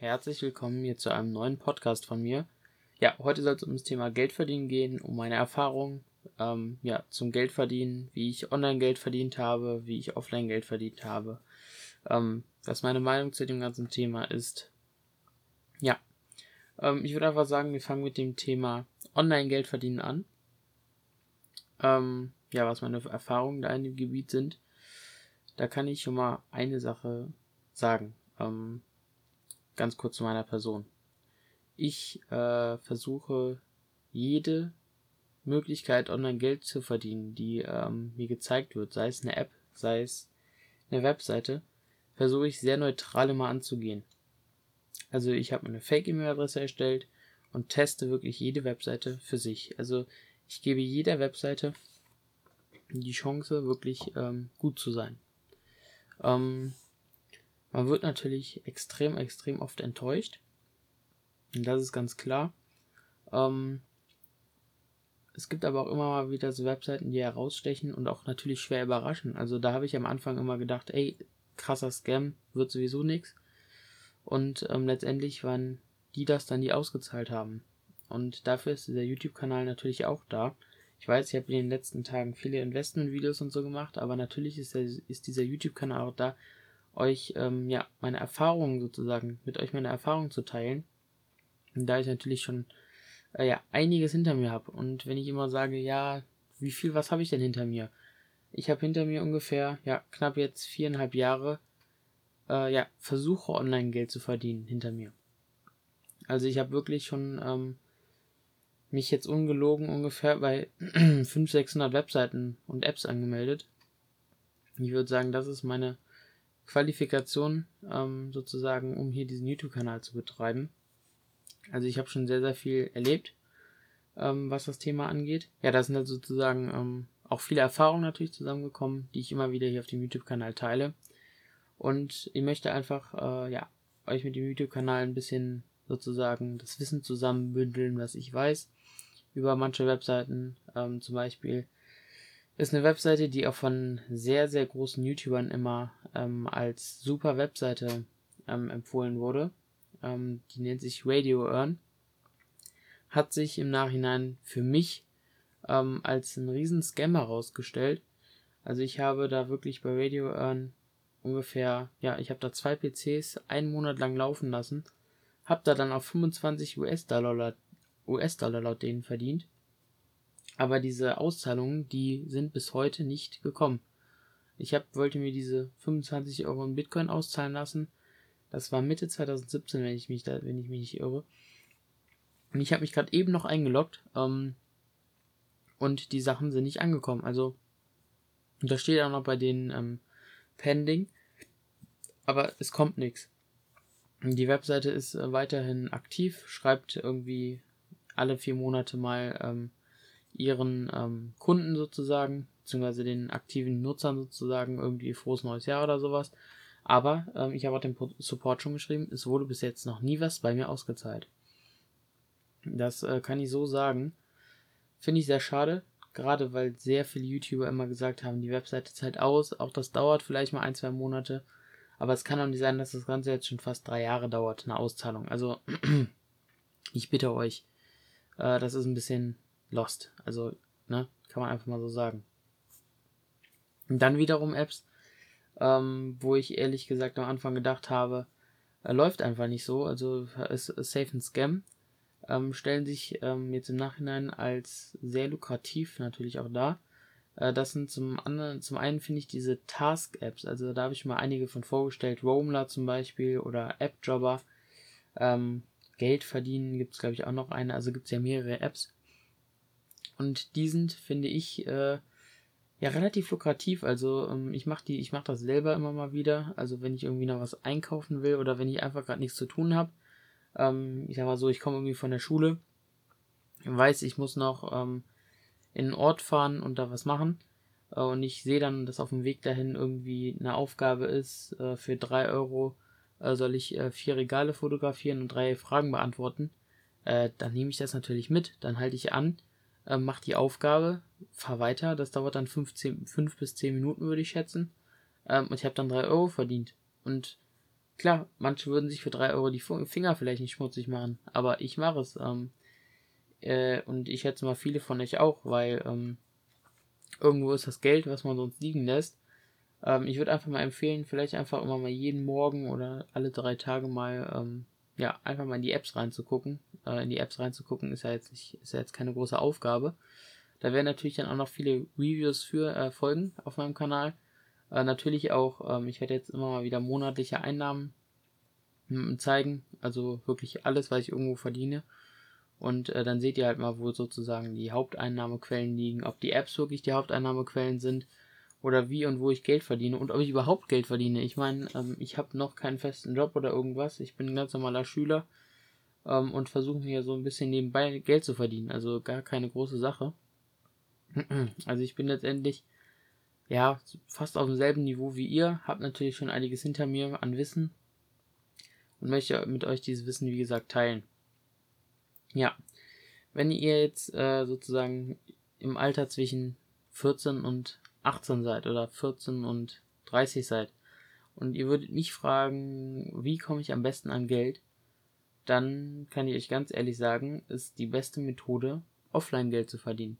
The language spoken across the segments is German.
Herzlich willkommen hier zu einem neuen Podcast von mir. Ja, heute soll es um das Thema Geld verdienen gehen, um meine Erfahrungen ähm, ja, zum Geld verdienen, wie ich online Geld verdient habe, wie ich offline Geld verdient habe, ähm, was meine Meinung zu dem ganzen Thema ist. Ja, ähm, ich würde einfach sagen, wir fangen mit dem Thema online Geld verdienen an. Ähm, ja, was meine Erfahrungen da in dem Gebiet sind. Da kann ich schon mal eine Sache sagen. Ähm, ganz kurz zu meiner Person. Ich äh, versuche jede Möglichkeit, online Geld zu verdienen, die ähm, mir gezeigt wird, sei es eine App, sei es eine Webseite, versuche ich sehr neutral immer anzugehen. Also ich habe eine Fake-E-Mail-Adresse erstellt und teste wirklich jede Webseite für sich. Also ich gebe jeder Webseite die Chance, wirklich ähm, gut zu sein. Ähm, man wird natürlich extrem, extrem oft enttäuscht. Und das ist ganz klar. Ähm, es gibt aber auch immer mal wieder so Webseiten, die herausstechen und auch natürlich schwer überraschen. Also da habe ich am Anfang immer gedacht, ey, krasser Scam, wird sowieso nichts. Und ähm, letztendlich waren die das dann, die ausgezahlt haben. Und dafür ist dieser YouTube-Kanal natürlich auch da. Ich weiß, ich habe in den letzten Tagen viele Investment-Videos und so gemacht, aber natürlich ist, der, ist dieser YouTube-Kanal auch da, euch ähm, ja meine Erfahrungen sozusagen, mit euch meine Erfahrungen zu teilen. Und da ich natürlich schon äh, ja einiges hinter mir habe. Und wenn ich immer sage, ja, wie viel, was habe ich denn hinter mir? Ich habe hinter mir ungefähr, ja, knapp jetzt viereinhalb Jahre, äh, ja, Versuche online Geld zu verdienen hinter mir. Also ich habe wirklich schon ähm, mich jetzt ungelogen ungefähr bei 500, 600 Webseiten und Apps angemeldet. Ich würde sagen, das ist meine Qualifikation ähm, sozusagen, um hier diesen YouTube-Kanal zu betreiben. Also ich habe schon sehr, sehr viel erlebt, ähm, was das Thema angeht. Ja, da sind halt sozusagen ähm, auch viele Erfahrungen natürlich zusammengekommen, die ich immer wieder hier auf dem YouTube-Kanal teile. Und ich möchte einfach, äh, ja, euch mit dem YouTube-Kanal ein bisschen sozusagen das Wissen zusammenbündeln, was ich weiß über manche Webseiten. Ähm, zum Beispiel ist eine Webseite, die auch von sehr, sehr großen YouTubern immer ähm, als super Webseite ähm, empfohlen wurde. Ähm, die nennt sich Radio Earn. Hat sich im Nachhinein für mich ähm, als ein riesen Scam herausgestellt. Also ich habe da wirklich bei Radio Earn ungefähr, ja, ich habe da zwei PCs einen Monat lang laufen lassen, habe da dann auf 25 US-Dollar US-Dollar laut denen verdient. Aber diese Auszahlungen, die sind bis heute nicht gekommen. Ich hab, wollte mir diese 25 Euro in Bitcoin auszahlen lassen. Das war Mitte 2017, wenn ich mich da, wenn ich mich nicht irre. Und ich habe mich gerade eben noch eingeloggt. Ähm, und die Sachen sind nicht angekommen. Also, da steht auch noch bei den ähm, Pending. Aber es kommt nichts. Die Webseite ist äh, weiterhin aktiv, schreibt irgendwie alle vier Monate mal ähm, ihren ähm, Kunden sozusagen, beziehungsweise den aktiven Nutzern sozusagen irgendwie frohes neues Jahr oder sowas. Aber ähm, ich habe auch den Support schon geschrieben, es wurde bis jetzt noch nie was bei mir ausgezahlt. Das äh, kann ich so sagen. Finde ich sehr schade, gerade weil sehr viele YouTuber immer gesagt haben, die Webseite zahlt aus, auch das dauert vielleicht mal ein, zwei Monate. Aber es kann auch nicht sein, dass das Ganze jetzt schon fast drei Jahre dauert, eine Auszahlung. Also, ich bitte euch, äh, das ist ein bisschen lost. Also, ne, kann man einfach mal so sagen. Und dann wiederum Apps, ähm, wo ich ehrlich gesagt am Anfang gedacht habe, äh, läuft einfach nicht so, also ist, ist safe ein Scam, ähm, stellen sich ähm, jetzt im Nachhinein als sehr lukrativ natürlich auch da. Äh, das sind zum anderen, zum einen finde ich diese Task-Apps, also da habe ich mal einige von vorgestellt, Roamler zum Beispiel oder AppJobber. Ähm, Geld verdienen gibt es, glaube ich, auch noch eine. Also gibt es ja mehrere Apps. Und die sind, finde ich, äh, ja relativ lukrativ. Also ähm, ich mache die, ich mache das selber immer mal wieder. Also wenn ich irgendwie noch was einkaufen will oder wenn ich einfach gerade nichts zu tun habe. Ähm, ich sag mal so, ich komme irgendwie von der Schule, weiß, ich muss noch ähm, in einen Ort fahren und da was machen. Äh, und ich sehe dann, dass auf dem Weg dahin irgendwie eine Aufgabe ist äh, für drei Euro äh, soll ich äh, vier Regale fotografieren und drei Fragen beantworten, äh, dann nehme ich das natürlich mit. Dann halte ich an, äh, mache die Aufgabe, fahre weiter. Das dauert dann 15, 5 bis 10 Minuten, würde ich schätzen. Ähm, und ich habe dann drei Euro verdient. Und klar, manche würden sich für drei Euro die Finger vielleicht nicht schmutzig machen, aber ich mache es. Ähm, äh, und ich schätze mal viele von euch auch, weil ähm, irgendwo ist das Geld, was man sonst liegen lässt. Ähm, ich würde einfach mal empfehlen, vielleicht einfach immer mal jeden Morgen oder alle drei Tage mal, ähm, ja, einfach mal in die Apps reinzugucken. Äh, in die Apps reinzugucken ist ja jetzt nicht, ist ja jetzt keine große Aufgabe. Da werden natürlich dann auch noch viele Reviews für äh, folgen auf meinem Kanal. Äh, natürlich auch, ähm, ich werde jetzt immer mal wieder monatliche Einnahmen hm, zeigen, also wirklich alles, was ich irgendwo verdiene. Und äh, dann seht ihr halt mal, wo sozusagen die Haupteinnahmequellen liegen, ob die Apps wirklich die Haupteinnahmequellen sind oder wie und wo ich Geld verdiene und ob ich überhaupt Geld verdiene. Ich meine, ähm, ich habe noch keinen festen Job oder irgendwas. Ich bin ein ganz normaler Schüler ähm, und versuche mir so ein bisschen nebenbei Geld zu verdienen. Also gar keine große Sache. Also ich bin letztendlich ja fast auf demselben Niveau wie ihr, habe natürlich schon einiges hinter mir an Wissen und möchte mit euch dieses Wissen wie gesagt teilen. Ja, wenn ihr jetzt äh, sozusagen im Alter zwischen 14 und 18 seid oder 14 und 30 seid und ihr würdet mich fragen, wie komme ich am besten an Geld, dann kann ich euch ganz ehrlich sagen, ist die beste Methode, offline Geld zu verdienen.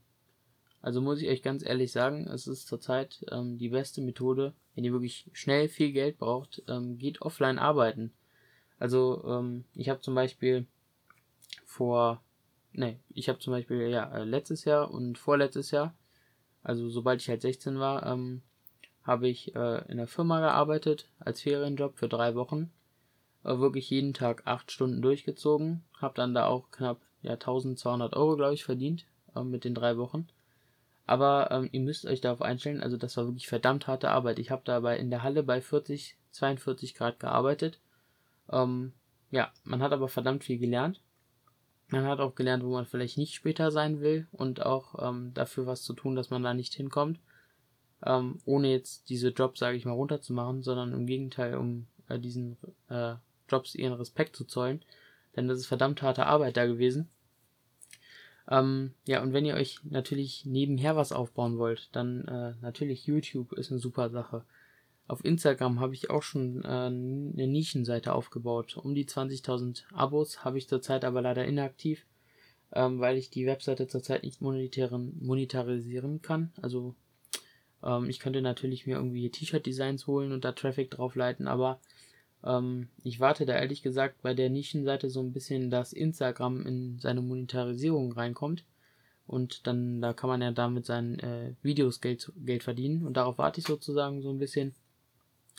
Also muss ich euch ganz ehrlich sagen, es ist zurzeit ähm, die beste Methode, wenn ihr wirklich schnell viel Geld braucht, ähm, geht offline arbeiten. Also ähm, ich habe zum Beispiel vor, ne, ich habe zum Beispiel ja äh, letztes Jahr und vorletztes Jahr, also sobald ich halt 16 war, ähm, habe ich äh, in der Firma gearbeitet als Ferienjob für drei Wochen, wirklich jeden Tag acht Stunden durchgezogen, habe dann da auch knapp ja 1200 Euro glaube ich verdient äh, mit den drei Wochen. Aber ähm, ihr müsst euch darauf einstellen, also das war wirklich verdammt harte Arbeit. Ich habe dabei in der Halle bei 40, 42 Grad gearbeitet. Ähm, ja, man hat aber verdammt viel gelernt. Man hat auch gelernt, wo man vielleicht nicht später sein will und auch ähm, dafür was zu tun, dass man da nicht hinkommt. Ähm, ohne jetzt diese Jobs, sage ich mal, runterzumachen, sondern im Gegenteil, um äh, diesen äh, Jobs ihren Respekt zu zollen. Denn das ist verdammt harte Arbeit da gewesen. Ähm, ja, und wenn ihr euch natürlich nebenher was aufbauen wollt, dann äh, natürlich YouTube ist eine super Sache. Auf Instagram habe ich auch schon äh, eine Nischenseite aufgebaut. Um die 20.000 Abos habe ich zurzeit aber leider inaktiv, ähm, weil ich die Webseite zurzeit nicht monetarisieren kann. Also ähm, ich könnte natürlich mir irgendwie T-Shirt-Designs holen und da Traffic drauf leiten, aber ähm, ich warte da ehrlich gesagt bei der Nischenseite so ein bisschen, dass Instagram in seine Monetarisierung reinkommt. Und dann, da kann man ja damit seinen äh, Videos Geld, Geld verdienen. Und darauf warte ich sozusagen so ein bisschen.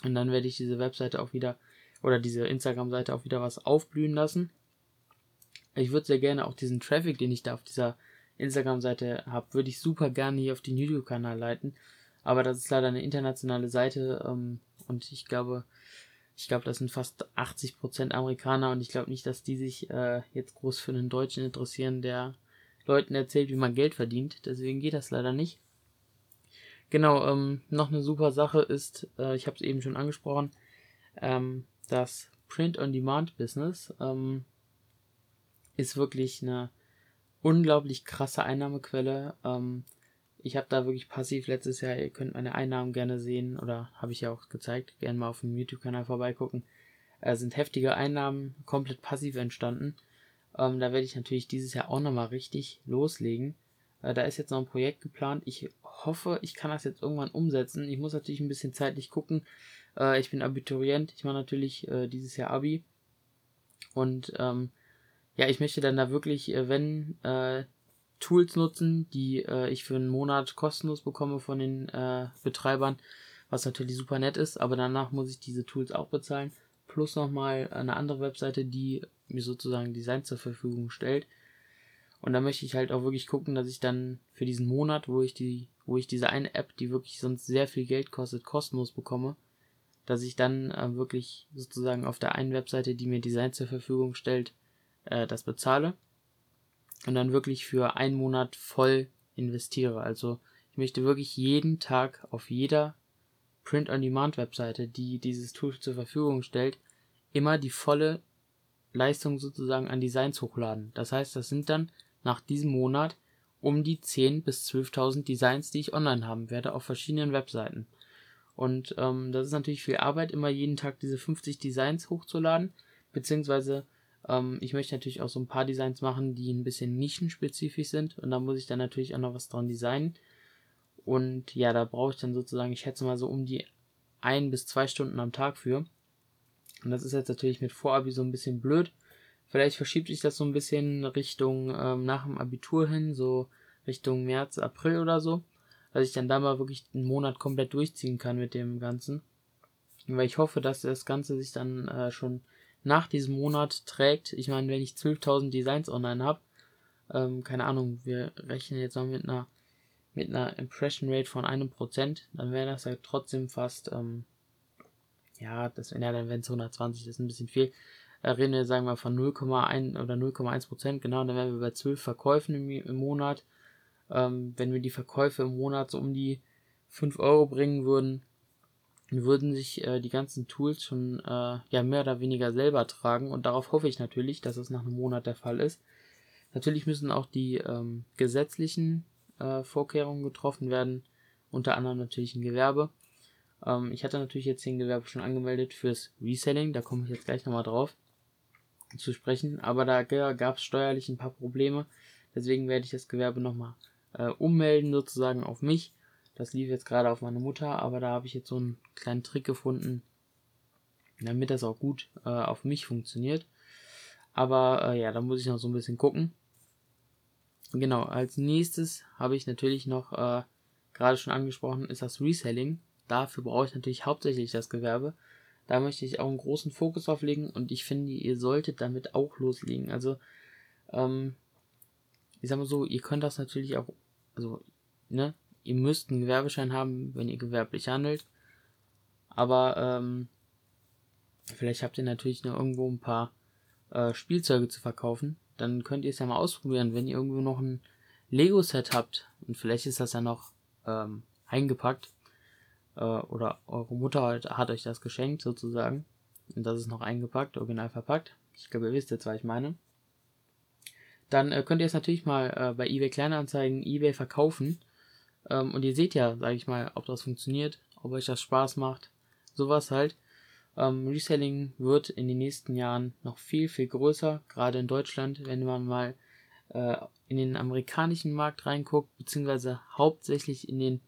Und dann werde ich diese Webseite auch wieder oder diese Instagram-Seite auch wieder was aufblühen lassen. Ich würde sehr gerne auch diesen Traffic, den ich da auf dieser Instagram-Seite habe, würde ich super gerne hier auf den YouTube-Kanal leiten. Aber das ist leider eine internationale Seite ähm, und ich glaube, ich glaube, das sind fast 80% Amerikaner und ich glaube nicht, dass die sich äh, jetzt groß für einen Deutschen interessieren, der Leuten erzählt, wie man Geld verdient. Deswegen geht das leider nicht. Genau, ähm, noch eine super Sache ist, äh, ich habe es eben schon angesprochen, ähm, das Print-on-Demand-Business ähm, ist wirklich eine unglaublich krasse Einnahmequelle. Ähm, ich habe da wirklich passiv letztes Jahr, ihr könnt meine Einnahmen gerne sehen oder habe ich ja auch gezeigt, gerne mal auf dem YouTube-Kanal vorbeigucken. Äh, sind heftige Einnahmen komplett passiv entstanden. Ähm, da werde ich natürlich dieses Jahr auch nochmal richtig loslegen. Äh, da ist jetzt noch ein Projekt geplant. Ich hoffe, ich kann das jetzt irgendwann umsetzen. Ich muss natürlich ein bisschen zeitlich gucken. Äh, ich bin Abiturient. Ich mache natürlich äh, dieses Jahr Abi. Und ähm, ja, ich möchte dann da wirklich, äh, wenn äh, Tools nutzen, die äh, ich für einen Monat kostenlos bekomme von den Betreibern, was natürlich super nett ist. Aber danach muss ich diese Tools auch bezahlen. Plus nochmal eine andere Webseite, die mir sozusagen Design zur Verfügung stellt und da möchte ich halt auch wirklich gucken, dass ich dann für diesen Monat, wo ich die, wo ich diese eine App, die wirklich sonst sehr viel Geld kostet, kostenlos bekomme, dass ich dann äh, wirklich sozusagen auf der einen Webseite, die mir Design zur Verfügung stellt, äh, das bezahle und dann wirklich für einen Monat voll investiere. Also ich möchte wirklich jeden Tag auf jeder Print-on-Demand-Webseite, die dieses Tool zur Verfügung stellt, immer die volle Leistung sozusagen an Designs hochladen. Das heißt, das sind dann nach diesem Monat um die 10.000 bis 12.000 Designs, die ich online haben werde auf verschiedenen Webseiten. Und ähm, das ist natürlich viel Arbeit, immer jeden Tag diese 50 Designs hochzuladen. Beziehungsweise ähm, ich möchte natürlich auch so ein paar Designs machen, die ein bisschen nischenspezifisch sind. Und da muss ich dann natürlich auch noch was dran designen. Und ja, da brauche ich dann sozusagen, ich schätze mal so um die ein bis zwei Stunden am Tag für. Und das ist jetzt natürlich mit Vorabi so ein bisschen blöd. Vielleicht verschiebt sich das so ein bisschen Richtung ähm, nach dem Abitur hin, so Richtung März, April oder so. Dass ich dann da mal wirklich einen Monat komplett durchziehen kann mit dem Ganzen. Weil ich hoffe, dass das Ganze sich dann äh, schon nach diesem Monat trägt. Ich meine, wenn ich 12.000 Designs online habe, ähm, keine Ahnung, wir rechnen jetzt mal mit einer mit einer Impression Rate von einem Prozent, dann wäre das ja trotzdem fast, ähm, ja, das wäre ja dann, wenn es 120 ist, ein bisschen viel. Da reden wir, sagen wir, von 0,1 oder 0,1 Prozent, genau, dann wären wir bei 12 Verkäufen im, im Monat. Ähm, wenn wir die Verkäufe im Monat so um die 5 Euro bringen würden, würden sich äh, die ganzen Tools schon äh, ja mehr oder weniger selber tragen und darauf hoffe ich natürlich, dass es nach einem Monat der Fall ist. Natürlich müssen auch die ähm, gesetzlichen äh, Vorkehrungen getroffen werden, unter anderem natürlich ein Gewerbe. Ähm, ich hatte natürlich jetzt den Gewerbe schon angemeldet fürs Reselling, da komme ich jetzt gleich nochmal drauf zu sprechen, aber da gab es steuerlich ein paar Probleme, deswegen werde ich das Gewerbe nochmal äh, ummelden sozusagen auf mich. Das lief jetzt gerade auf meine Mutter, aber da habe ich jetzt so einen kleinen Trick gefunden, damit das auch gut äh, auf mich funktioniert. Aber äh, ja, da muss ich noch so ein bisschen gucken. Genau, als nächstes habe ich natürlich noch, äh, gerade schon angesprochen, ist das Reselling. Dafür brauche ich natürlich hauptsächlich das Gewerbe. Da möchte ich auch einen großen Fokus drauf legen und ich finde, ihr solltet damit auch loslegen. Also, ähm, ich sag mal so, ihr könnt das natürlich auch, also, ne, ihr müsst einen Gewerbeschein haben, wenn ihr gewerblich handelt. Aber, ähm, vielleicht habt ihr natürlich noch irgendwo ein paar äh, Spielzeuge zu verkaufen dann könnt ihr es ja mal ausprobieren, wenn ihr irgendwo noch ein Lego-Set habt und vielleicht ist das ja noch ähm, eingepackt äh, oder eure Mutter hat, hat, euch das geschenkt sozusagen und das ist noch eingepackt, original verpackt. Ich glaube, ihr wisst jetzt, was ich meine. Dann äh, könnt ihr es natürlich mal äh, bei eBay Kleinanzeigen, eBay verkaufen ähm, und ihr seht ja, sage ich mal, ob das funktioniert, ob euch das Spaß macht, sowas halt. Ähm, Reselling wird in den nächsten Jahren noch viel, viel größer, gerade in Deutschland, wenn man mal äh, in den amerikanischen Markt reinguckt, beziehungsweise hauptsächlich in den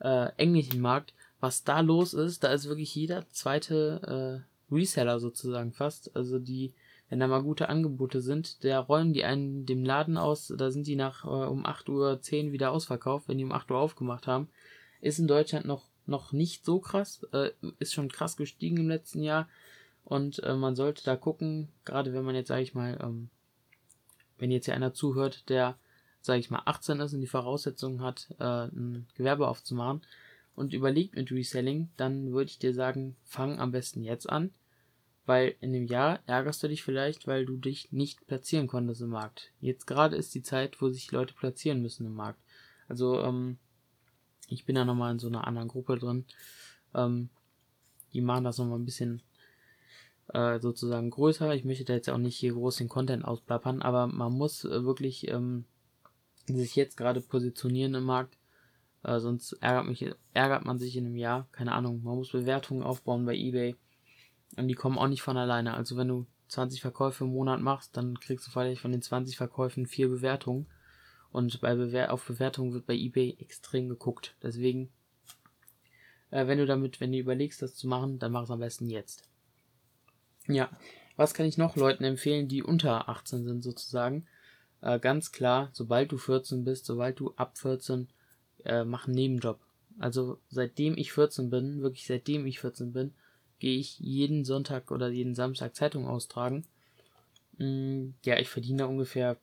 äh, englischen Markt, was da los ist, da ist wirklich jeder zweite äh, Reseller sozusagen fast. Also die, wenn da mal gute Angebote sind, der räumen die einen dem Laden aus, da sind die nach äh, um 8.10 Uhr wieder ausverkauft, wenn die um 8 Uhr aufgemacht haben. Ist in Deutschland noch noch nicht so krass, äh, ist schon krass gestiegen im letzten Jahr. Und äh, man sollte da gucken, gerade wenn man jetzt, sage ich mal, ähm, wenn jetzt hier einer zuhört, der, sage ich mal, 18 ist und die Voraussetzungen hat, äh, ein Gewerbe aufzumachen und überlegt mit Reselling, dann würde ich dir sagen, fang am besten jetzt an, weil in dem Jahr ärgerst du dich vielleicht, weil du dich nicht platzieren konntest im Markt. Jetzt gerade ist die Zeit, wo sich Leute platzieren müssen im Markt. Also ähm, ich bin da nochmal in so einer anderen Gruppe drin. Ähm, die machen das nochmal ein bisschen äh, sozusagen größer. Ich möchte da jetzt auch nicht hier groß den Content ausplappern, aber man muss äh, wirklich ähm, sich jetzt gerade positionieren im Markt. Äh, sonst ärgert, mich, ärgert man sich in einem Jahr. Keine Ahnung. Man muss Bewertungen aufbauen bei eBay. Und die kommen auch nicht von alleine. Also wenn du 20 Verkäufe im Monat machst, dann kriegst du vielleicht von den 20 Verkäufen vier Bewertungen. Und bei Bewer auf Bewertungen wird bei eBay extrem geguckt. Deswegen, äh, wenn du damit, wenn du überlegst, das zu machen, dann mach es am besten jetzt. Ja, was kann ich noch Leuten empfehlen, die unter 18 sind sozusagen? Äh, ganz klar, sobald du 14 bist, sobald du ab 14, äh, mach einen Nebenjob. Also seitdem ich 14 bin, wirklich seitdem ich 14 bin, gehe ich jeden Sonntag oder jeden Samstag Zeitung austragen. Mm, ja, ich verdiene ungefähr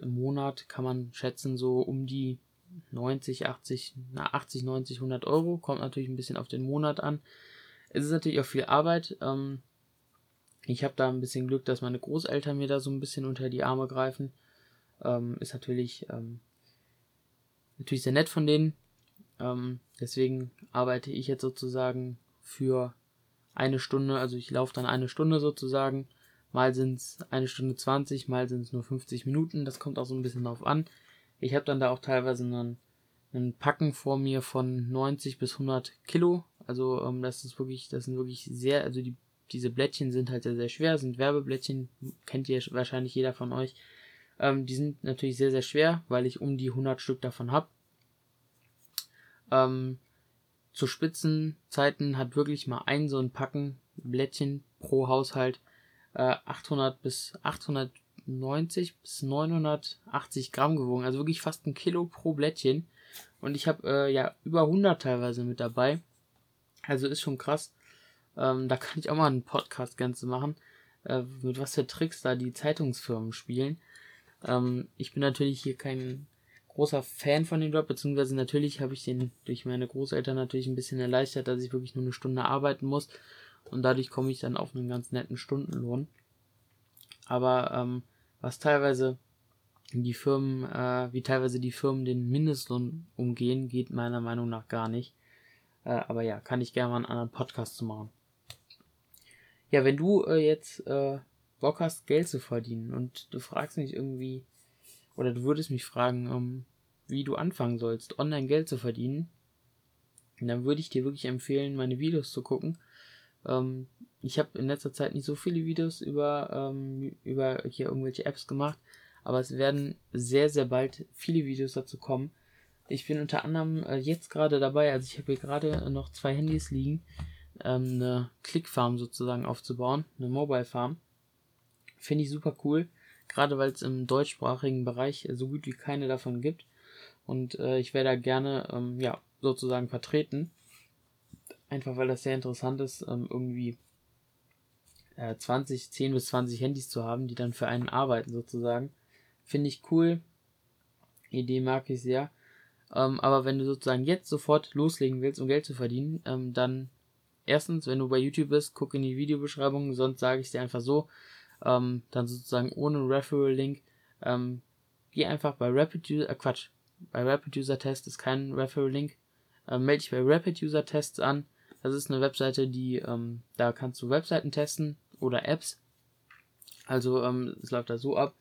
im Monat kann man schätzen so um die 90, 80, na 80, 90, 100 Euro. Kommt natürlich ein bisschen auf den Monat an. Es ist natürlich auch viel Arbeit. Ähm, ich habe da ein bisschen Glück, dass meine Großeltern mir da so ein bisschen unter die Arme greifen. Ähm, ist natürlich, ähm, natürlich sehr nett von denen. Deswegen arbeite ich jetzt sozusagen für eine Stunde, also ich laufe dann eine Stunde sozusagen Mal sind es eine Stunde 20, mal sind es nur 50 Minuten. Das kommt auch so ein bisschen drauf an. Ich habe dann da auch teilweise einen, einen Packen vor mir von 90 bis 100 Kilo. Also ähm, das ist wirklich, das sind wirklich sehr, also die, diese Blättchen sind halt sehr, sehr schwer, sind Werbeblättchen, kennt ihr wahrscheinlich jeder von euch. Ähm, die sind natürlich sehr, sehr schwer, weil ich um die 100 Stück davon habe. Ähm, zu Spitzenzeiten hat wirklich mal ein so ein Packen Blättchen pro Haushalt äh, 800 bis 890 bis 980 Gramm gewogen, also wirklich fast ein Kilo pro Blättchen. Und ich habe äh, ja über 100 teilweise mit dabei. Also ist schon krass. Ähm, da kann ich auch mal einen Podcast ganz machen, äh, mit was für Tricks da die Zeitungsfirmen spielen. Ähm, ich bin natürlich hier kein großer Fan von dem Job, beziehungsweise natürlich habe ich den durch meine Großeltern natürlich ein bisschen erleichtert, dass ich wirklich nur eine Stunde arbeiten muss und dadurch komme ich dann auf einen ganz netten Stundenlohn. Aber ähm, was teilweise die Firmen, äh, wie teilweise die Firmen den Mindestlohn umgehen, geht meiner Meinung nach gar nicht. Äh, aber ja, kann ich gerne mal einen anderen Podcast machen. Ja, wenn du äh, jetzt äh, Bock hast, Geld zu verdienen und du fragst mich irgendwie, oder du würdest mich fragen, ähm, wie du anfangen sollst, online Geld zu verdienen, dann würde ich dir wirklich empfehlen, meine Videos zu gucken. Ähm, ich habe in letzter Zeit nicht so viele Videos über, ähm, über hier irgendwelche Apps gemacht, aber es werden sehr, sehr bald viele Videos dazu kommen. Ich bin unter anderem äh, jetzt gerade dabei, also ich habe hier gerade noch zwei Handys liegen, eine Clickfarm sozusagen aufzubauen, eine Mobile Farm. Finde ich super cool, gerade weil es im deutschsprachigen Bereich so gut wie keine davon gibt. Und äh, ich werde da gerne ähm, ja, sozusagen vertreten. Einfach weil das sehr interessant ist, ähm, irgendwie äh, 20, 10 bis 20 Handys zu haben, die dann für einen arbeiten sozusagen. Finde ich cool. Idee mag ich sehr. Ähm, aber wenn du sozusagen jetzt sofort loslegen willst, um Geld zu verdienen, ähm, dann erstens, wenn du bei YouTube bist, guck in die Videobeschreibung, sonst sage ich dir einfach so, ähm, dann sozusagen ohne Referral-Link, ähm, geh einfach bei Rapid User, äh, Quatsch, bei Rapid User Test ist kein Referral-Link, äh, melde dich bei Rapid User Tests an, das ist eine Webseite, die, ähm, da kannst du Webseiten testen oder Apps, also ähm, es läuft da so ab,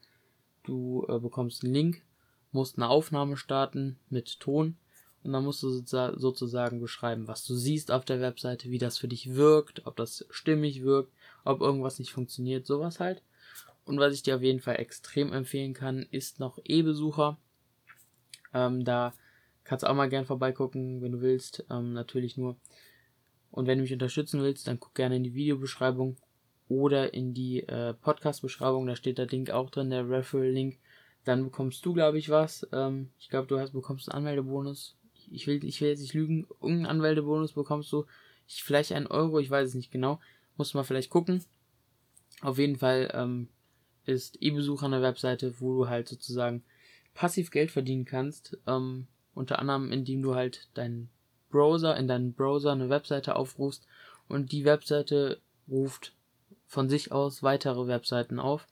du äh, bekommst einen Link, musst eine Aufnahme starten mit Ton und dann musst du sozusagen beschreiben, was du siehst auf der Webseite, wie das für dich wirkt, ob das stimmig wirkt, ob irgendwas nicht funktioniert, sowas halt. Und was ich dir auf jeden Fall extrem empfehlen kann, ist noch E-Besucher. Ähm, da kannst du auch mal gern vorbeigucken, wenn du willst. Ähm, natürlich nur. Und wenn du mich unterstützen willst, dann guck gerne in die Videobeschreibung oder in die äh, Podcast-Beschreibung. Da steht der Link auch drin, der Referral-Link. Dann bekommst du, glaube ich, was. Ähm, ich glaube, du hast bekommst einen Anmeldebonus ich will, ich will jetzt nicht lügen, irgendeinen Anwältebonus bekommst du, ich, vielleicht einen Euro, ich weiß es nicht genau, muss man vielleicht gucken. Auf jeden Fall ähm, ist E-Besuch an der Webseite, wo du halt sozusagen passiv Geld verdienen kannst, ähm, unter anderem indem du halt deinen Browser, in deinen Browser eine Webseite aufrufst und die Webseite ruft von sich aus weitere Webseiten auf.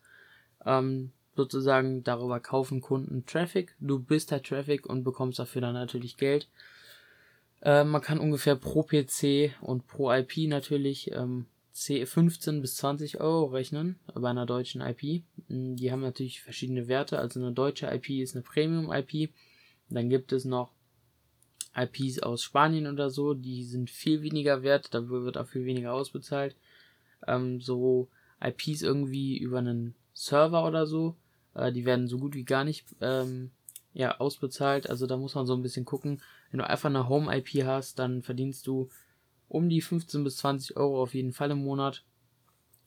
Ähm, sozusagen darüber kaufen Kunden Traffic. Du bist der Traffic und bekommst dafür dann natürlich Geld. Äh, man kann ungefähr pro PC und pro IP natürlich ähm, 15 bis 20 Euro rechnen bei einer deutschen IP. Hm, die haben natürlich verschiedene Werte. Also eine deutsche IP ist eine Premium-IP. Dann gibt es noch IPs aus Spanien oder so, die sind viel weniger wert, da wird auch viel weniger ausbezahlt. Ähm, so IPs irgendwie über einen Server oder so, äh, die werden so gut wie gar nicht ähm, ja, ausbezahlt. Also da muss man so ein bisschen gucken. Wenn du einfach eine Home-IP hast, dann verdienst du um die 15 bis 20 Euro auf jeden Fall im Monat.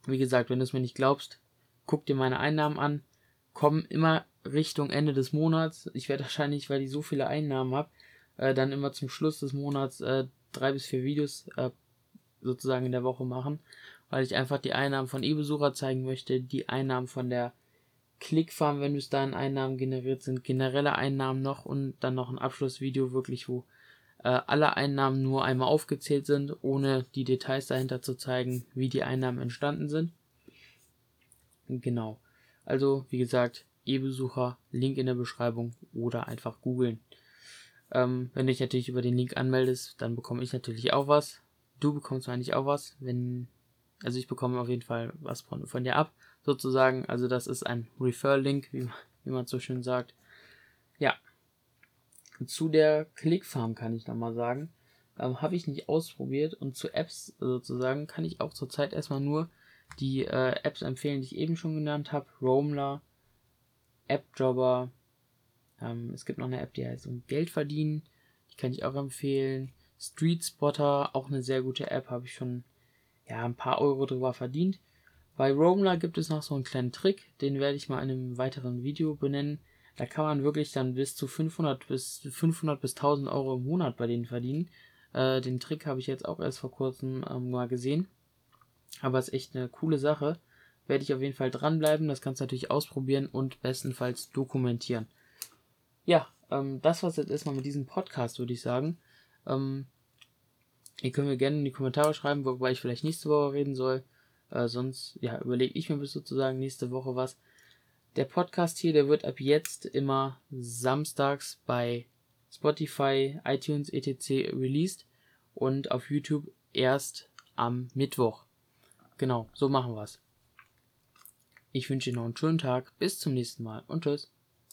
Wie gesagt, wenn du es mir nicht glaubst, guck dir meine Einnahmen an. Kommen immer Richtung Ende des Monats. Ich werde wahrscheinlich, weil ich so viele Einnahmen habe, äh, dann immer zum Schluss des Monats äh, drei bis vier Videos äh, sozusagen in der Woche machen, weil ich einfach die Einnahmen von E-Besucher zeigen möchte, die Einnahmen von der Clickfarm, wenn bis dahin Einnahmen generiert sind, generelle Einnahmen noch und dann noch ein Abschlussvideo wirklich, wo äh, alle Einnahmen nur einmal aufgezählt sind, ohne die Details dahinter zu zeigen, wie die Einnahmen entstanden sind. Genau. Also, wie gesagt, E-Besucher, Link in der Beschreibung oder einfach googeln. Ähm, wenn du dich natürlich über den Link anmeldest, dann bekomme ich natürlich auch was. Du bekommst eigentlich auch was, wenn, also ich bekomme auf jeden Fall was von, von dir ab sozusagen. Also das ist ein Refer-Link, wie, wie man so schön sagt. Ja. Zu der Clickfarm kann ich noch mal sagen. Ähm, Habe ich nicht ausprobiert. Und zu Apps sozusagen kann ich auch zurzeit erstmal nur die äh, Apps empfehlen, die ich eben schon genannt habe. Roamler, AppJobber. Ähm, es gibt noch eine App, die heißt um Geld verdienen. Die kann ich auch empfehlen. Street Spotter, auch eine sehr gute App, habe ich schon ja, ein paar Euro drüber verdient. Bei Roamler gibt es noch so einen kleinen Trick, den werde ich mal in einem weiteren Video benennen. Da kann man wirklich dann bis zu 500 bis 500 bis 1000 Euro im Monat bei denen verdienen. Äh, den Trick habe ich jetzt auch erst vor kurzem ähm, mal gesehen. Aber es ist echt eine coole Sache. Werde ich auf jeden Fall dranbleiben. Das kannst du natürlich ausprobieren und bestenfalls dokumentieren. Ja, ähm, das war's jetzt erstmal mit diesem Podcast, würde ich sagen. Ähm, ihr könnt mir gerne in die Kommentare schreiben, worüber ich vielleicht nächste Woche reden soll. Äh, sonst, ja, überlege ich mir bis sozusagen nächste Woche was. Der Podcast hier, der wird ab jetzt immer samstags bei Spotify, iTunes, etc. released und auf YouTube erst am Mittwoch. Genau, so machen wir's. Ich wünsche Ihnen noch einen schönen Tag, bis zum nächsten Mal und tschüss.